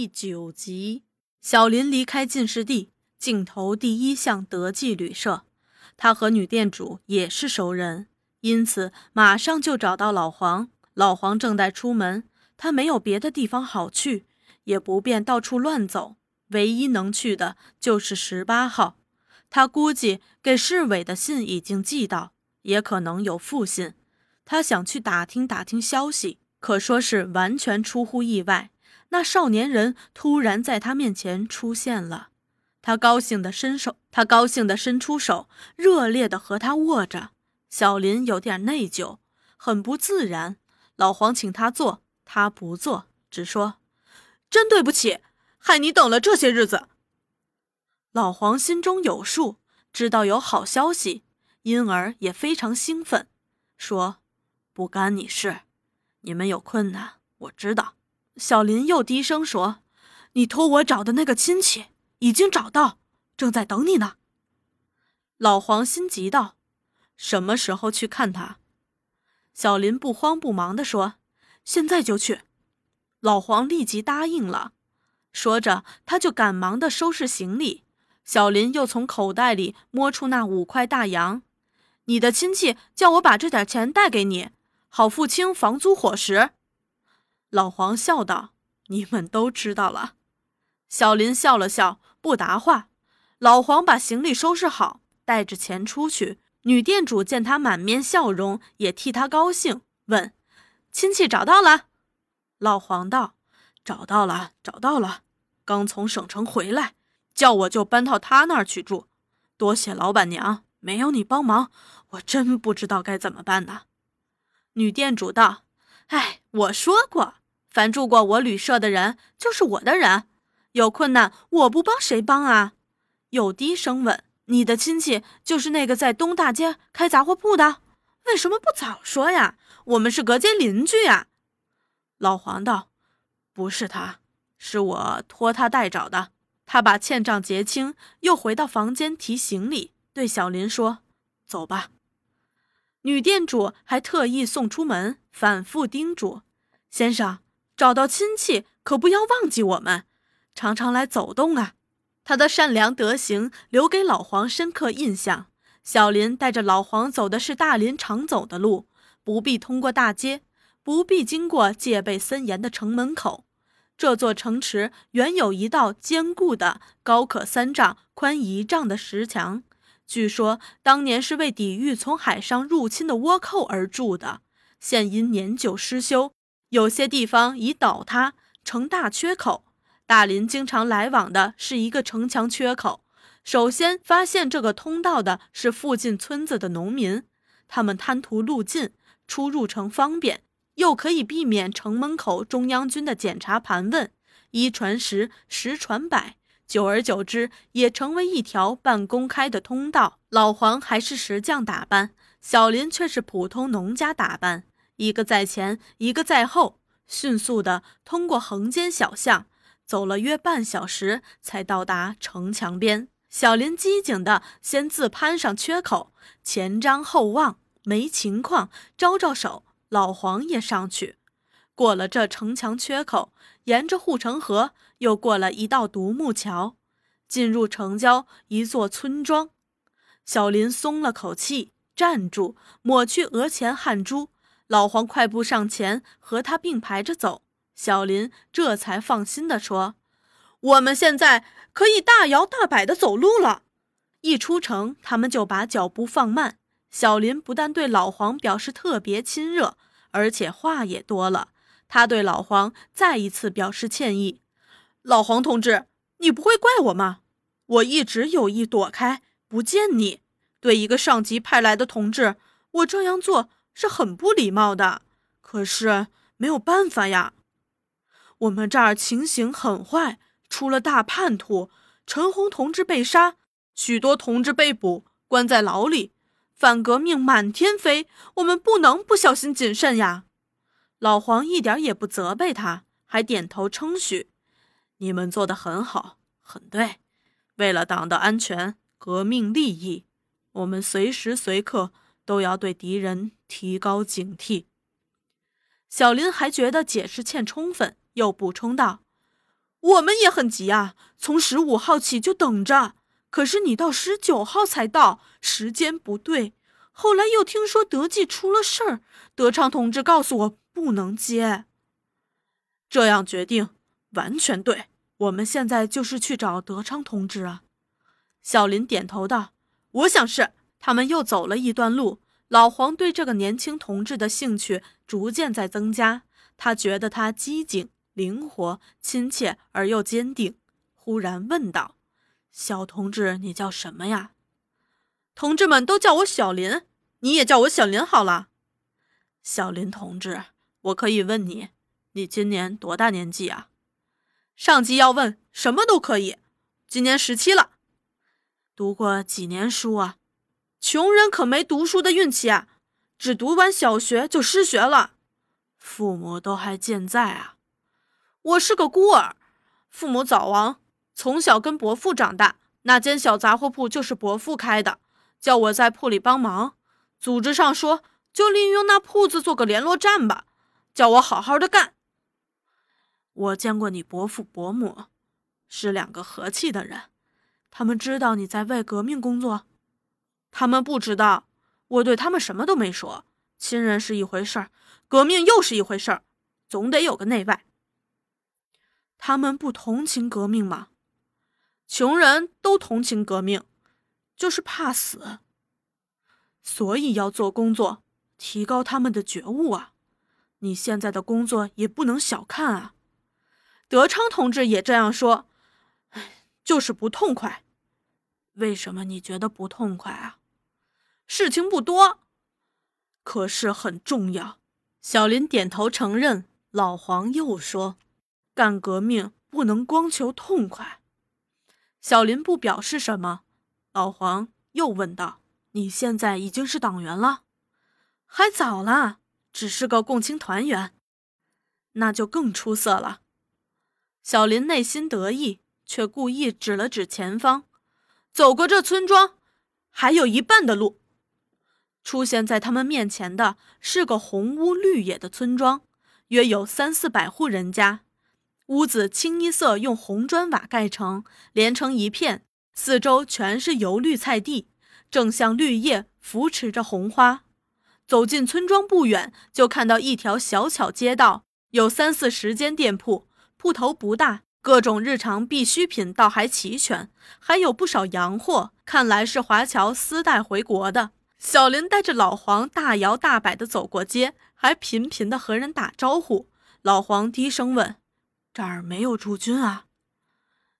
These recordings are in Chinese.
第九集，小林离开进士第，镜头第一向德记旅社。他和女店主也是熟人，因此马上就找到老黄。老黄正在出门，他没有别的地方好去，也不便到处乱走，唯一能去的就是十八号。他估计给市委的信已经寄到，也可能有复信。他想去打听打听消息，可说是完全出乎意外。那少年人突然在他面前出现了，他高兴地伸手，他高兴地伸出手，热烈地和他握着。小林有点内疚，很不自然。老黄请他坐，他不坐，只说：“真对不起，害你等了这些日子。”老黄心中有数，知道有好消息，因而也非常兴奋，说：“不干你事，你们有困难，我知道。”小林又低声说：“你托我找的那个亲戚已经找到，正在等你呢。”老黄心急道：“什么时候去看他？”小林不慌不忙地说：“现在就去。”老黄立即答应了，说着他就赶忙地收拾行李。小林又从口袋里摸出那五块大洋：“你的亲戚叫我把这点钱带给你，好付清房租伙食。”老黄笑道：“你们都知道了。”小林笑了笑，不答话。老黄把行李收拾好，带着钱出去。女店主见他满面笑容，也替他高兴，问：“亲戚找到了？”老黄道：“找到了，找到了。刚从省城回来，叫我就搬到他那儿去住。多谢老板娘，没有你帮忙，我真不知道该怎么办呢。”女店主道：“哎，我说过。”凡住过我旅社的人，就是我的人。有困难，我不帮谁帮啊？又低声问：“你的亲戚就是那个在东大街开杂货铺的？为什么不早说呀？我们是隔街邻居呀。”老黄道：“不是他，是我托他代找的。他把欠账结清，又回到房间提行李，对小林说：‘走吧。’女店主还特意送出门，反复叮嘱先生。”找到亲戚，可不要忘记我们，常常来走动啊！他的善良德行留给老黄深刻印象。小林带着老黄走的是大林常走的路，不必通过大街，不必经过戒备森严的城门口。这座城池原有一道坚固的、高可三丈、宽一丈的石墙，据说当年是为抵御从海上入侵的倭寇而筑的，现因年久失修。有些地方已倒塌成大缺口，大林经常来往的是一个城墙缺口。首先发现这个通道的是附近村子的农民，他们贪图路近，出入城方便，又可以避免城门口中央军的检查盘问。一传十，十传百，久而久之，也成为一条半公开的通道。老黄还是石匠打扮，小林却是普通农家打扮。一个在前，一个在后，迅速地通过横间小巷，走了约半小时，才到达城墙边。小林机警地先自攀上缺口，前张后望，没情况，招招手。老黄也上去，过了这城墙缺口，沿着护城河，又过了一道独木桥，进入城郊一座村庄。小林松了口气，站住，抹去额前汗珠。老黄快步上前，和他并排着走。小林这才放心地说：“我们现在可以大摇大摆地走路了。”一出城，他们就把脚步放慢。小林不但对老黄表示特别亲热，而且话也多了。他对老黄再一次表示歉意：“老黄同志，你不会怪我吗？我一直有意躲开，不见你。对一个上级派来的同志，我这样做。”是很不礼貌的，可是没有办法呀。我们这儿情形很坏，出了大叛徒，陈红同志被杀，许多同志被捕，关在牢里，反革命满天飞。我们不能不小心谨慎呀。老黄一点也不责备他，还点头称许：“你们做的很好，很对。为了党的安全、革命利益，我们随时随刻。”都要对敌人提高警惕。小林还觉得解释欠充分，又补充道：“我们也很急啊，从十五号起就等着。可是你到十九号才到，时间不对。后来又听说德记出了事儿，德昌同志告诉我不能接。这样决定完全对。我们现在就是去找德昌同志啊。小林点头道：“我想是。”他们又走了一段路，老黄对这个年轻同志的兴趣逐渐在增加。他觉得他机警、灵活、亲切而又坚定。忽然问道：“小同志，你叫什么呀？”同志们都叫我小林，你也叫我小林好了。小林同志，我可以问你，你今年多大年纪啊？上级要问什么都可以。今年十七了。读过几年书啊？穷人可没读书的运气啊，只读完小学就失学了。父母都还健在啊。我是个孤儿，父母早亡，从小跟伯父长大。那间小杂货铺就是伯父开的，叫我在铺里帮忙。组织上说，就利用那铺子做个联络站吧，叫我好好的干。我见过你伯父伯母，是两个和气的人。他们知道你在为革命工作，他们不知道。我对他们什么都没说。亲人是一回事儿，革命又是一回事儿，总得有个内外。他们不同情革命吗？穷人都同情革命，就是怕死。所以要做工作，提高他们的觉悟啊！你现在的工作也不能小看啊。德昌同志也这样说。就是不痛快，为什么你觉得不痛快啊？事情不多，可是很重要。小林点头承认。老黄又说：“干革命不能光求痛快。”小林不表示什么。老黄又问道：“你现在已经是党员了？还早啦，只是个共青团员，那就更出色了。”小林内心得意。却故意指了指前方，走过这村庄，还有一半的路。出现在他们面前的是个红屋绿野的村庄，约有三四百户人家，屋子清一色用红砖瓦盖成，连成一片，四周全是油绿菜地，正像绿叶扶持着红花。走进村庄不远，就看到一条小巧街道，有三四十间店铺，铺头不大。各种日常必需品倒还齐全，还有不少洋货，看来是华侨私带回国的。小林带着老黄大摇大摆地走过街，还频频地和人打招呼。老黄低声问：“这儿没有驻军啊？”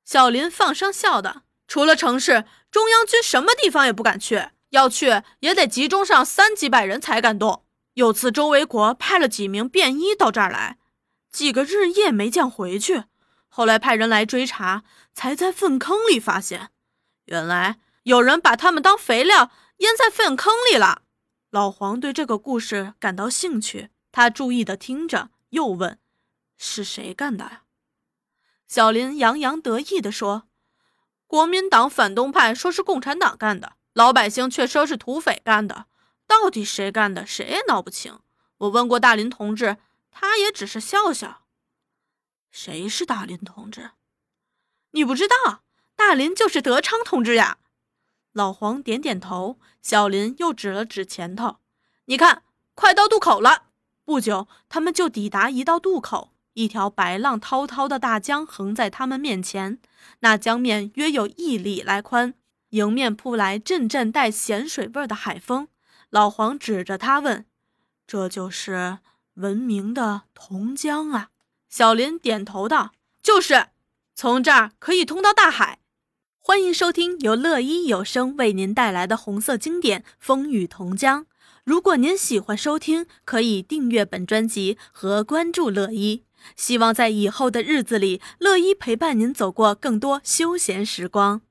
小林放声笑道：“除了城市，中央军什么地方也不敢去，要去也得集中上三几百人才敢动。有次周维国派了几名便衣到这儿来，几个日夜没见回去。”后来派人来追查，才在粪坑里发现，原来有人把他们当肥料淹在粪坑里了。老黄对这个故事感到兴趣，他注意的听着，又问：“是谁干的呀？”小林洋洋得意地说：“国民党反动派说是共产党干的，老百姓却说是土匪干的，到底谁干的，谁也闹不清。我问过大林同志，他也只是笑笑。”谁是大林同志？你不知道，大林就是德昌同志呀。老黄点点头，小林又指了指前头，你看，快到渡口了。不久，他们就抵达一道渡口，一条白浪滔滔的大江横在他们面前，那江面约有一里来宽，迎面扑来阵阵带咸水味的海风。老黄指着他问：“这就是闻名的同江啊？”小林点头道：“就是，从这儿可以通到大海。”欢迎收听由乐一有声为您带来的红色经典《风雨同江》。如果您喜欢收听，可以订阅本专辑和关注乐一。希望在以后的日子里，乐一陪伴您走过更多休闲时光。